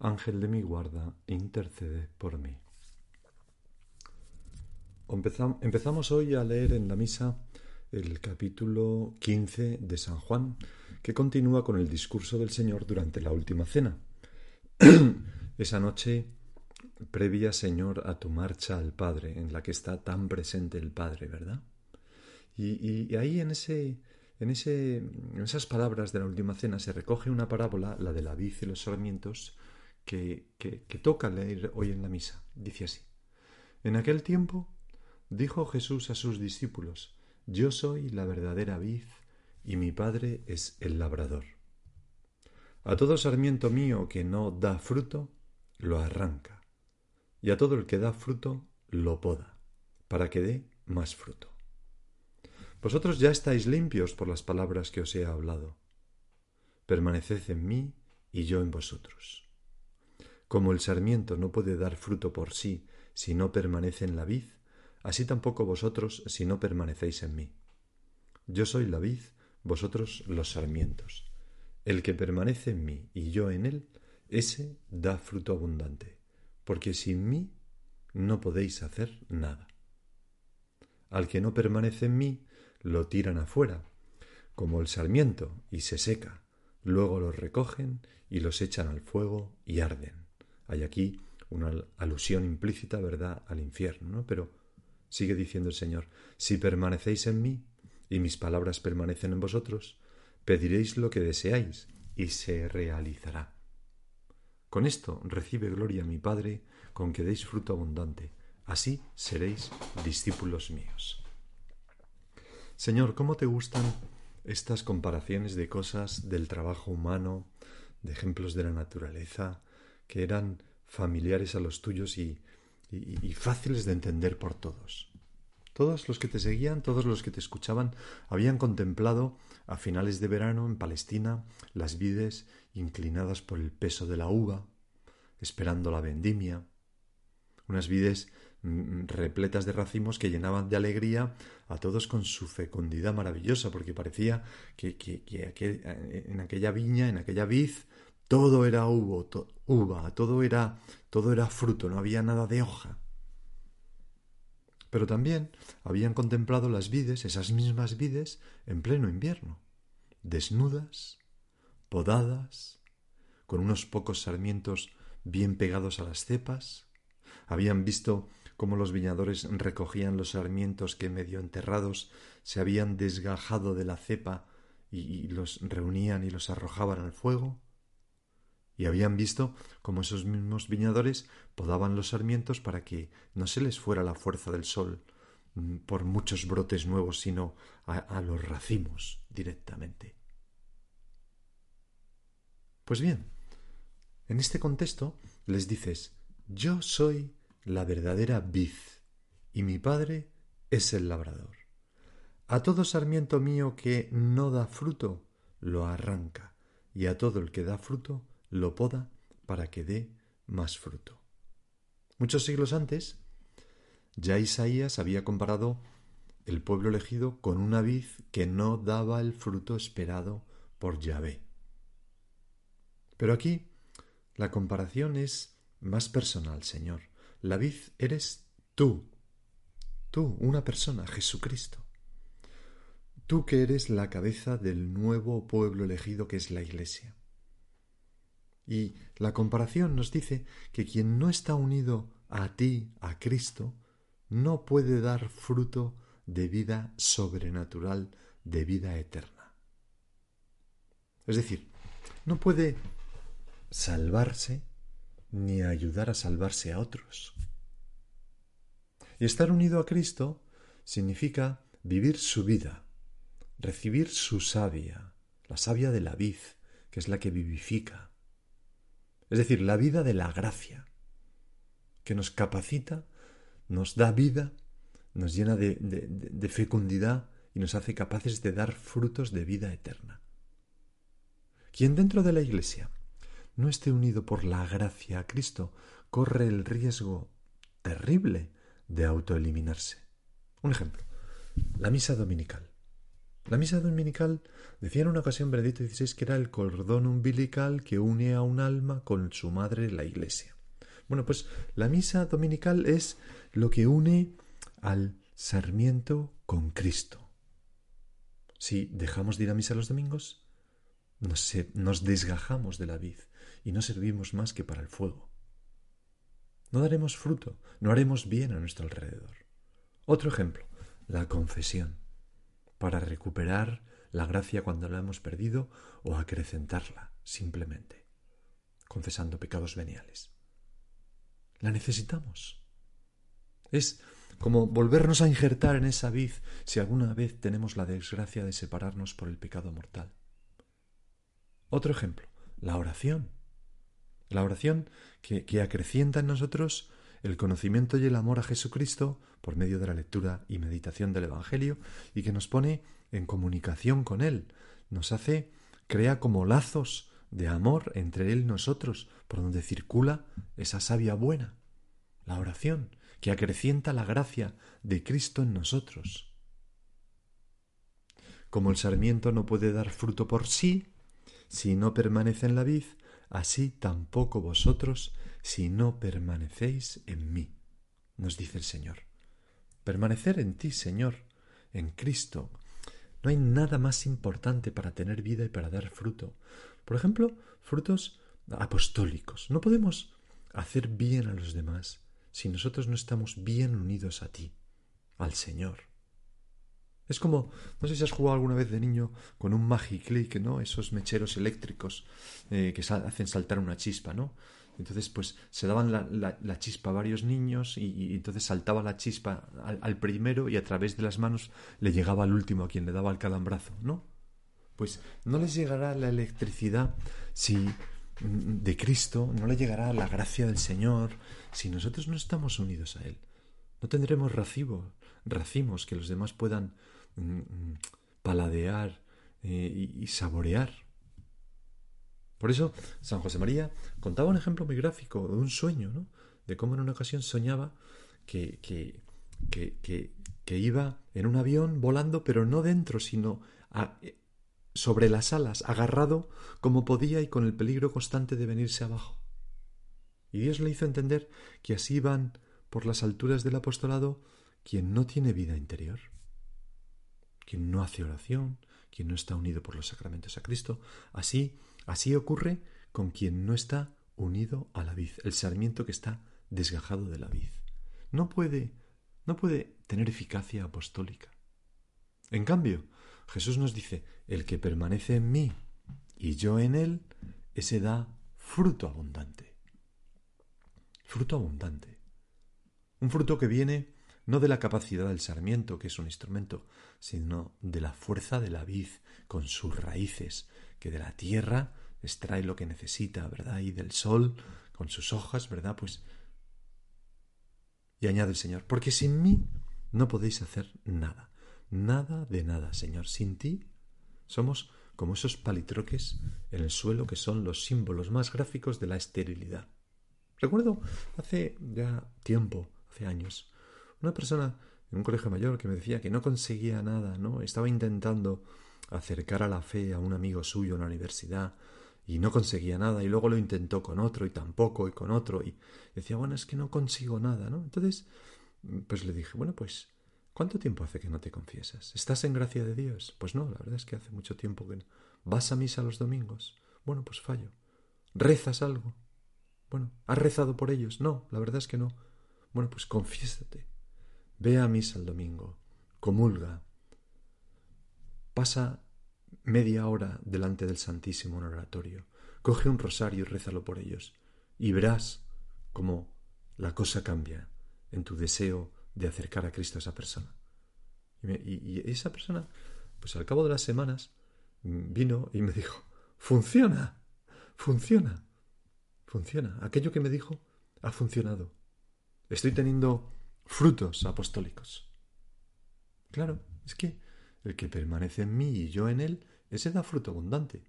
Ángel de mi guarda, intercede por mí. Empezamos hoy a leer en la misa el capítulo 15 de San Juan, que continúa con el discurso del Señor durante la última cena. Esa noche previa, Señor, a tu marcha al Padre, en la que está tan presente el Padre, ¿verdad? Y, ahí en, ese, en, ese, esas palabras de la última cena se recoge una parábola, la de la vid y los sarmientos, que, toca leer hoy en la misa. Dice así. En aquel tiempo dijo Jesús a sus discípulos, Yo soy la verdadera vid y mi Padre es el labrador. A todo sarmiento mío que no da fruto, lo arranca, y a todo el que da fruto, lo poda, para que dé más fruto. Vosotros ya estáis limpios por las palabras que os he hablado. Permaneced en mí y yo en vosotros. Como el sarmiento no puede dar fruto por sí si no permanece en la vid, así tampoco vosotros si no permanecéis en mí. Yo soy la vid, vosotros los sarmientos. El que permanece en mí y yo en él, ese da fruto abundante, porque sin mí no podéis hacer nada. Al que no permanece en mí, lo tiran afuera, como el sarmiento, y se seca. Luego los recogen y los echan al fuego y arden. Hay aquí una alusión implícita, ¿verdad?, al infierno, ¿no? Pero sigue diciendo el Señor, si permanecéis en mí y mis palabras permanecen en vosotros, pediréis lo que deseáis y se realizará. Con esto recibe gloria mi Padre, con que deis fruto abundante. Así seréis discípulos míos. Señor, ¿cómo te gustan estas comparaciones de cosas del trabajo humano, de ejemplos de la naturaleza, que eran familiares a los tuyos y, fáciles de entender por todos. Todos los que te seguían, todos los que te escuchaban, habían contemplado a finales de verano en Palestina las vides inclinadas por el peso de la uva, esperando la vendimia, unas vides mm, repletas de racimos que llenaban de alegría a todos con su fecundidad maravillosa, porque parecía que, en aquella viña, en aquella vid, todo era uva, todo era, todo era fruto, no había nada de hoja. Pero también habían contemplado las vides, esas mismas vides, en pleno invierno, desnudas, podadas, con unos pocos sarmientos bien pegados a las cepas. Habían visto cómo los viñadores recogían los sarmientos que medio enterrados se habían desgajado de la cepa y los reunían y los arrojaban al fuego y habían visto cómo esos mismos viñadores podaban los sarmientos para que no se les fuera la fuerza del sol mm, por muchos brotes nuevos, sino a, los racimos directamente. Pues bien, en este contexto les dices, yo soy la verdadera vid, y mi padre es el labrador. A todo sarmiento mío que no da fruto, lo arranca, y a todo el que da fruto, lo poda para que dé más fruto. Muchos siglos antes, ya Isaías había comparado el pueblo elegido con una vid que no daba el fruto esperado por Yahvé. Pero aquí la comparación es más personal, Señor. La vid eres tú, tú, una persona, Jesucristo. Tú que eres la cabeza del nuevo pueblo elegido que es la Iglesia. Y la comparación nos dice que quien no está unido a ti, a Cristo, no puede dar fruto de vida sobrenatural, de vida eterna. Es decir, no puede salvarse ni ayudar a salvarse a otros. Y estar unido a Cristo significa vivir su vida, recibir su savia, la savia de la vid, que es la que vivifica, Es decir, la vida de la gracia, que nos capacita, nos da vida, nos llena de, fecundidad y nos hace capaces de dar frutos de vida eterna. Quien dentro de la Iglesia no esté unido por la gracia a Cristo corre el riesgo terrible de autoeliminarse. Un ejemplo, la misa dominical. La misa dominical decía en una ocasión Benedicto XVI que era el cordón umbilical que une a un alma con su madre la Iglesia. Bueno, pues la misa dominical es lo que une al sarmiento con Cristo. Si dejamos de ir a misa los domingos, nos, nos desgajamos de la vid y no servimos más que para el fuego. No daremos fruto, no haremos bien a nuestro alrededor. Otro ejemplo, la confesión, para recuperar la gracia cuando la hemos perdido o acrecentarla, simplemente, confesando pecados veniales. La necesitamos. Es como volvernos a injertar en esa vid si alguna vez tenemos la desgracia de separarnos por el pecado mortal. Otro ejemplo, la oración. La oración que, que, acrecienta en nosotros el conocimiento y el amor a Jesucristo por medio de la lectura y meditación del Evangelio y que nos pone en comunicación con Él, nos hace, crea como lazos de amor entre Él y nosotros, por donde circula esa savia buena, la oración, que acrecienta la gracia de Cristo en nosotros. Como el sarmiento no puede dar fruto por sí, si no permanece en la vid, así tampoco vosotros si no permanecéis en mí, nos dice el Señor. Permanecer en ti, Señor, en Cristo. No hay nada más importante para tener vida y para dar fruto. Por ejemplo, frutos apostólicos. No podemos hacer bien a los demás si nosotros no estamos bien unidos a ti, al Señor. Es como, no sé si has jugado alguna vez de niño con un Magic Click, ¿no? Esos mecheros eléctricos eh, que hacen saltar una chispa, ¿no? Entonces, pues se daban la, chispa a varios niños y, entonces saltaba la chispa al, primero y a través de las manos le llegaba al último, a quien le daba el calambrazo, ¿no? Pues no les llegará la electricidad si mm, de Cristo, no le llegará la gracia del Señor si nosotros no estamos unidos a Él. No tendremos racimos que los demás puedan mm, mm, paladear eh, y saborear por eso San José María contaba un ejemplo muy gráfico de un sueño, ¿no? De cómo en una ocasión soñaba que, que, que, que, iba en un avión volando, pero no dentro, sino sobre las alas, agarrado como podía y con el peligro constante de venirse abajo. Y Dios le hizo entender que así van por las alturas del apostolado quien no tiene vida interior, quien no hace oración, quien no está unido por los sacramentos a Cristo. Así Así ocurre con quien no está unido a la vid, el sarmiento que está desgajado de la vid. No puede, no puede tener eficacia apostólica. En cambio, Jesús nos dice, el que permanece en mí y yo en él, ese da fruto abundante. Fruto abundante. Un fruto que viene no de la capacidad del sarmiento, que es un instrumento, sino de la fuerza de la vid con sus raíces, que de la tierra extrae lo que necesita, ¿verdad? Y del sol, con sus hojas, ¿verdad? Pues... Y añade el Señor, porque sin mí no podéis hacer nada, nada de nada, Señor. Sin ti somos como esos palitroques en el suelo que son los símbolos más gráficos de la esterilidad. Recuerdo hace ya tiempo, hace años, una persona en un colegio mayor que me decía que no conseguía nada, ¿no? Estaba intentando acercar a la fe a un amigo suyo en la universidad y no conseguía nada y luego lo intentó con otro y tampoco y con otro y decía, bueno, es que no consigo nada, ¿no? Entonces, pues le dije, bueno, pues, ¿cuánto tiempo hace que no te confiesas? ¿Estás en gracia de Dios? Pues no, la verdad es que hace mucho tiempo que no. ¿Vas a misa los domingos? Bueno, pues fallo. ¿Rezas algo? Bueno, ¿has rezado por ellos? No, la verdad es que no. Bueno, pues confiésate. Ve a misa el domingo, comulga, Pasa media hora delante del Santísimo en oratorio, coge un rosario y rézalo por ellos, y verás cómo la cosa cambia en tu deseo de acercar a Cristo a esa persona. Y, esa persona, pues al cabo de las semanas, vino y me dijo, funciona, funciona. funciona. Aquello que me dijo ha funcionado. Estoy teniendo frutos apostólicos. Claro, es que el que permanece en mí y yo en él, ese da fruto abundante.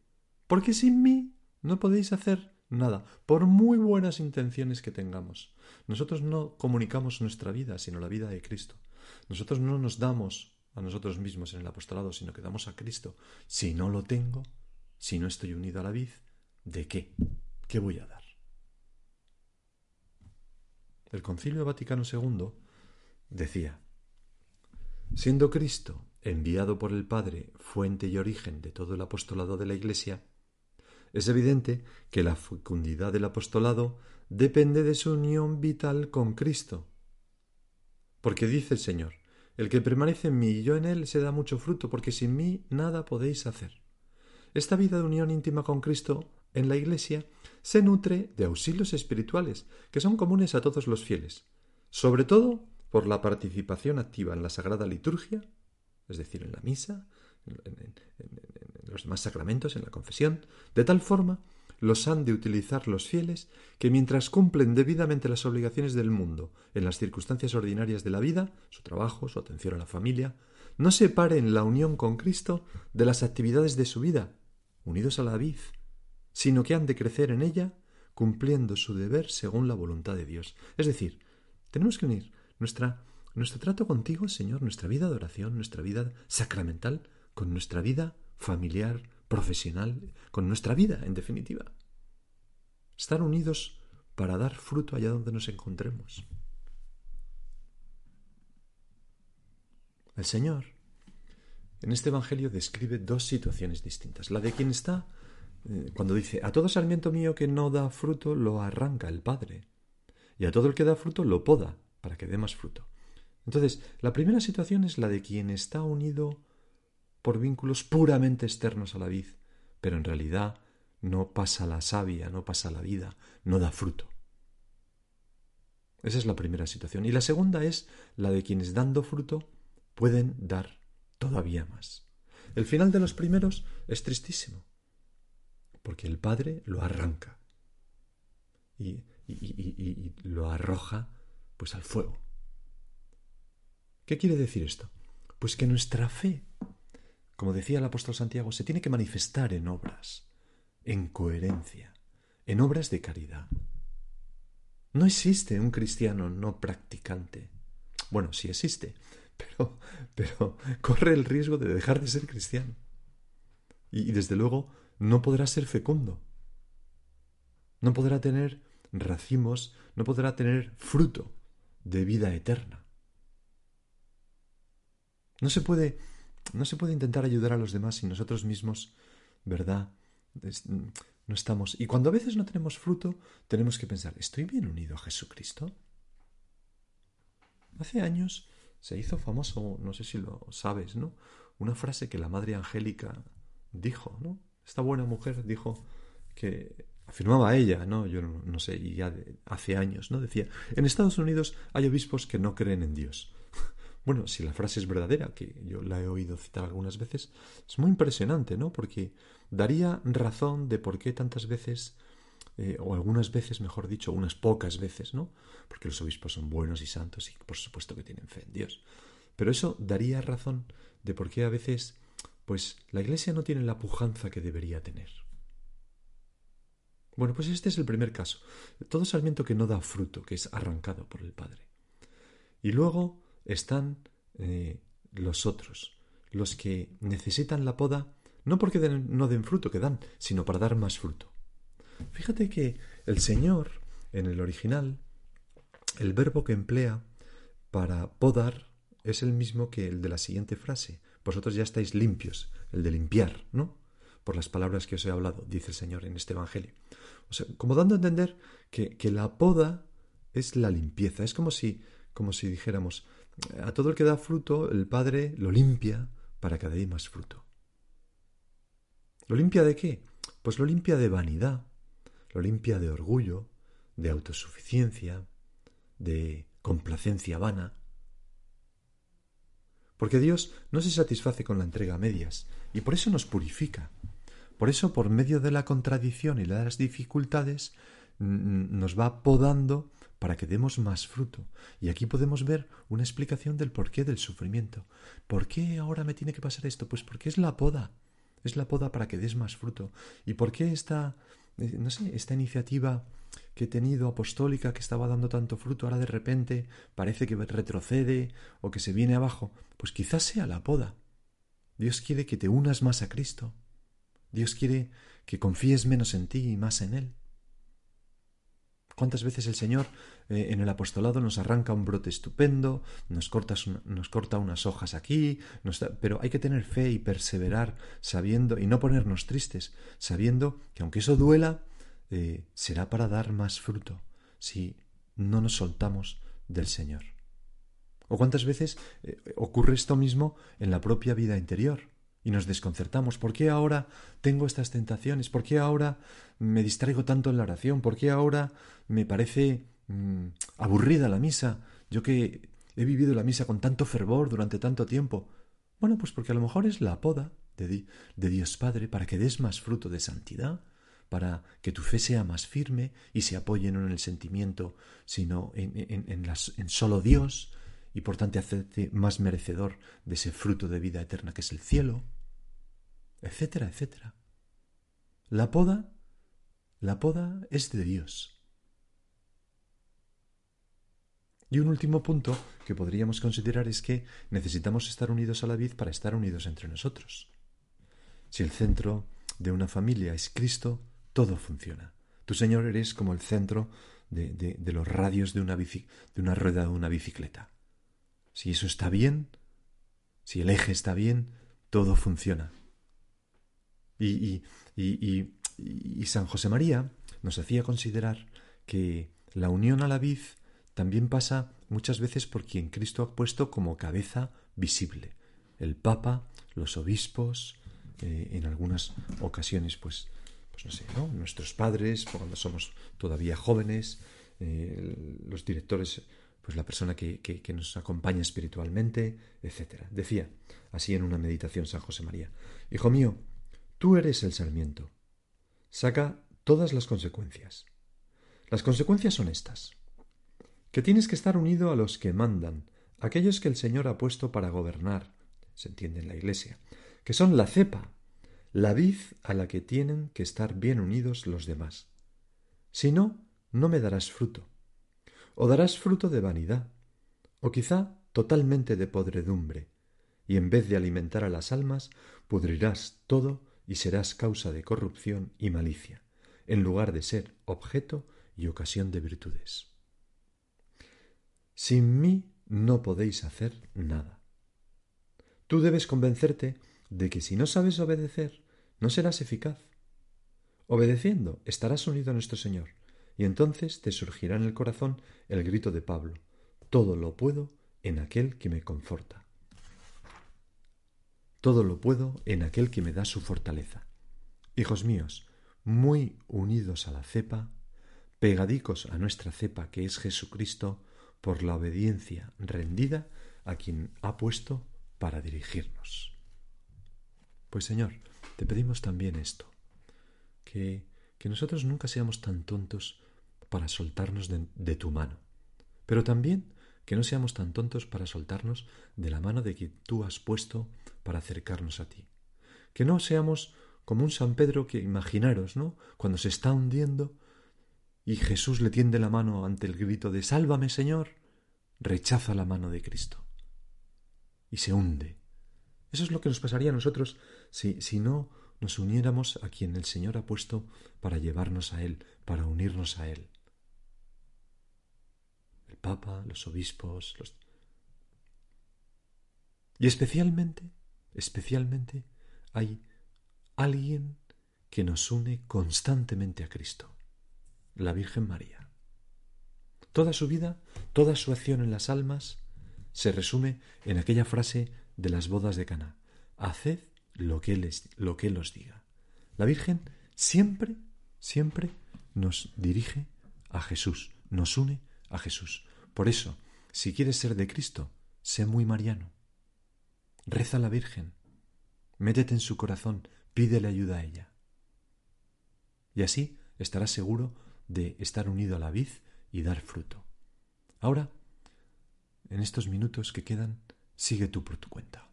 Porque sin mí no podéis hacer nada, por muy buenas intenciones que tengamos. Nosotros no comunicamos nuestra vida, sino la vida de Cristo. Nosotros no nos damos a nosotros mismos en el apostolado, sino que damos a Cristo. Si no lo tengo, si no estoy unido a la vid, ¿de qué? ¿Qué voy a dar? El Concilio Vaticano II decía, siendo Cristo enviado por el Padre, fuente y origen de todo el apostolado de la Iglesia, es evidente que la fecundidad del apostolado depende de su unión vital con Cristo. Porque dice el Señor, el que permanece en mí y yo en él se da mucho fruto, porque sin mí nada podéis hacer. Esta vida de unión íntima con Cristo en la Iglesia se nutre de auxilios espirituales que son comunes a todos los fieles, sobre todo por la participación activa en la Sagrada Liturgia, es decir, en la misa, en, los demás sacramentos, en la confesión, de tal forma los han de utilizar los fieles que mientras cumplen debidamente las obligaciones del mundo en las circunstancias ordinarias de la vida, su trabajo, su atención a la familia, no separen la unión con Cristo de las actividades de su vida, unidos a la vid, sino que han de crecer en ella cumpliendo su deber según la voluntad de Dios. Es decir, tenemos que unir nuestra, nuestro trato contigo, Señor, nuestra vida de oración, nuestra vida sacramental, con nuestra vida familiar, profesional, con nuestra vida, en definitiva. Estar unidos para dar fruto allá donde nos encontremos. El Señor en este Evangelio describe dos situaciones distintas. La de quien está, eh, cuando dice, a todo sarmiento mío que no da fruto, lo arranca el Padre, y a todo el que da fruto, lo poda, para que dé más fruto. Entonces, la primera situación es la de quien está unido por vínculos puramente externos a la vid, pero en realidad no pasa la savia, no pasa la vida, no da fruto. Esa es la primera situación. Y la segunda es la de quienes dando fruto pueden dar todavía más. El final de los primeros es tristísimo, porque el Padre lo arranca y, y lo arroja pues al fuego. ¿Qué quiere decir esto? Pues que nuestra fe como decía el apóstol Santiago, se tiene que manifestar en obras, en coherencia, en obras de caridad. No existe un cristiano no practicante. Bueno, sí existe, pero, pero corre el riesgo de dejar de ser cristiano. Y, y desde luego no podrá ser fecundo. No podrá tener racimos, no podrá tener fruto de vida eterna. No se puede no se puede intentar ayudar a los demás si nosotros mismos, ¿verdad? no estamos. Y cuando a veces no tenemos fruto, tenemos que pensar, ¿estoy bien unido a Jesucristo? Hace años se hizo famoso, no sé si lo sabes, ¿no? Una frase que la Madre Angélica dijo, ¿no? Esta buena mujer dijo que afirmaba ella, ¿no? Yo no, sé, y ya hace años, ¿no? Decía, en Estados Unidos hay obispos que no creen en Dios. Bueno, si la frase es verdadera, que yo la he oído citar algunas veces, es muy impresionante, ¿no? Porque daría razón de por qué tantas veces, eh, o algunas veces, mejor dicho, unas pocas veces, ¿no? Porque los obispos son buenos y santos y por supuesto que tienen fe en Dios. Pero eso daría razón de por qué a veces, pues, la Iglesia no tiene la pujanza que debería tener. Bueno, pues este es el primer caso. Todo sarmiento que no da fruto, que es arrancado por el Padre. Y luego están eh, los otros, los que necesitan la poda, no porque no den fruto que dan, sino para dar más fruto. Fíjate que el Señor, en el original, el verbo que emplea para podar es el mismo que el de la siguiente frase. Vosotros ya estáis limpios, el de limpiar, ¿no? Por las palabras que os he hablado, dice el Señor en este Evangelio. O sea, como dando a entender que, que la poda es la limpieza. Es como si, como si dijéramos, a todo el que da fruto, el Padre lo limpia para que dé más fruto. ¿Lo limpia de qué? Pues lo limpia de vanidad, lo limpia de orgullo, de autosuficiencia, de complacencia vana. Porque Dios no se satisface con la entrega a medias, y por eso nos purifica. Por eso, por medio de la contradicción y las dificultades, nos va podando para que demos más fruto. Y aquí podemos ver una explicación del porqué del sufrimiento. ¿Por qué ahora me tiene que pasar esto? Pues porque es la poda. Es la poda para que des más fruto. ¿Y por qué esta, eh, no sé, esta iniciativa que he tenido apostólica que estaba dando tanto fruto, ahora de repente parece que retrocede o que se viene abajo? Pues quizás sea la poda. Dios quiere que te unas más a Cristo. Dios quiere que confíes menos en ti y más en Él. ¿Cuántas veces el Señor eh, en el apostolado nos arranca un brote estupendo, nos, nos corta unas hojas aquí, pero hay que tener fe y perseverar sabiendo, y no ponernos tristes, sabiendo que aunque eso duela, eh, será para dar más fruto si no nos soltamos del Señor. ¿O cuántas veces eh, ocurre esto mismo en la propia vida interior? Y nos desconcertamos. ¿Por qué ahora tengo estas tentaciones? ¿Por qué ahora me distraigo tanto en la oración? ¿Por qué ahora me parece mm, aburrida la misa? Yo que he vivido la misa con tanto fervor durante tanto tiempo. Bueno, pues porque a lo mejor es la poda de, Dios Padre para que des más fruto de santidad, para que tu fe sea más firme y se apoye no en el sentimiento, sino en, en, en solo Dios, y por tanto hacerte más merecedor de ese fruto de vida eterna que es el cielo, etcétera, etcétera. La poda, la poda es de Dios. Y un último punto que podríamos considerar es que necesitamos estar unidos a la vid para estar unidos entre nosotros. Si el centro de una familia es Cristo, todo funciona. Tu Señor eres como el centro de, de los radios de una, bici, de una rueda de una bicicleta. Si eso está bien, si el eje está bien, todo funciona. Y, y, y, San José María nos hacía considerar que la unión a la vid también pasa muchas veces por quien Cristo ha puesto como cabeza visible. El Papa, los obispos, eh, en algunas ocasiones, pues, pues no sé, ¿no? nuestros padres, cuando somos todavía jóvenes, eh, los directores pues la persona que, que, nos acompaña espiritualmente, etc. Decía así en una meditación San José María, Hijo mío, tú eres el sarmiento. Saca todas las consecuencias. Las consecuencias son estas. Que tienes que estar unido a los que mandan, aquellos que el Señor ha puesto para gobernar, se entiende en la Iglesia, que son la cepa, la vid a la que tienen que estar bien unidos los demás. Si no, no me darás fruto o darás fruto de vanidad, o quizá totalmente de podredumbre, y en vez de alimentar a las almas, pudrirás todo y serás causa de corrupción y malicia, en lugar de ser objeto y ocasión de virtudes. Sin mí no podéis hacer nada. Tú debes convencerte de que si no sabes obedecer, no serás eficaz. Obedeciendo, estarás unido a nuestro Señor, y entonces te surgirá en el corazón el grito de Pablo Todo lo puedo en aquel que me conforta. Todo lo puedo en aquel que me da su fortaleza. Hijos míos, muy unidos a la cepa, pegadicos a nuestra cepa que es Jesucristo, por la obediencia rendida a quien ha puesto para dirigirnos. Pues Señor, te pedimos también esto, que, que nosotros nunca seamos tan tontos para soltarnos de, tu mano, pero también que no seamos tan tontos para soltarnos de la mano de quien tú has puesto para acercarnos a ti. Que no seamos como un San Pedro que imaginaros, ¿no? Cuando se está hundiendo y Jesús le tiende la mano ante el grito de Sálvame, Señor, rechaza la mano de Cristo y se hunde. Eso es lo que nos pasaría a nosotros si, si no nos uniéramos a quien el Señor ha puesto para llevarnos a Él, para unirnos a Él el Papa, los obispos, los... Y especialmente, especialmente, hay alguien que nos une constantemente a Cristo, la Virgen María. Toda su vida, toda su acción en las almas, se resume en aquella frase de las bodas de Cana: Haced lo que, que Él os diga. La Virgen siempre, siempre nos dirige a Jesús, nos une a Jesús. Por eso, si quieres ser de Cristo, sé muy mariano. Reza a la Virgen, métete en su corazón, pídele ayuda a ella. Y así estarás seguro de estar unido a la vid y dar fruto. Ahora, en estos minutos que quedan, sigue tú por tu cuenta,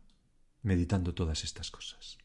meditando todas estas cosas.